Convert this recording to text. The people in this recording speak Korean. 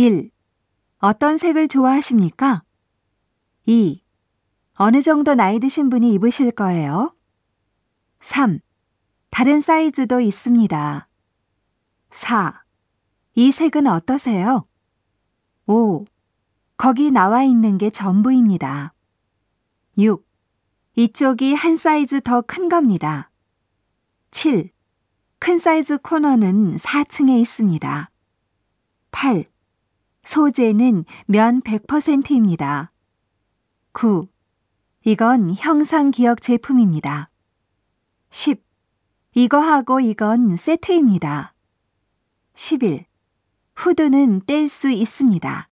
1. 어떤 색을 좋아하십니까? 2. 어느 정도 나이 드신 분이 입으실 거예요? 3. 다른 사이즈도 있습니다. 4. 이 색은 어떠세요? 5. 거기 나와 있는 게 전부입니다. 6. 이쪽이 한 사이즈 더 큰 겁니다. 7. 큰 사이즈 코너는 4층에 있습니다. 8. 소재는 면 100%입니다. 9. 이건 형상 기억 제품입니다. 10. 이거하고 이건 세트입니다. 11. 후드는 뗄 수 있습니다.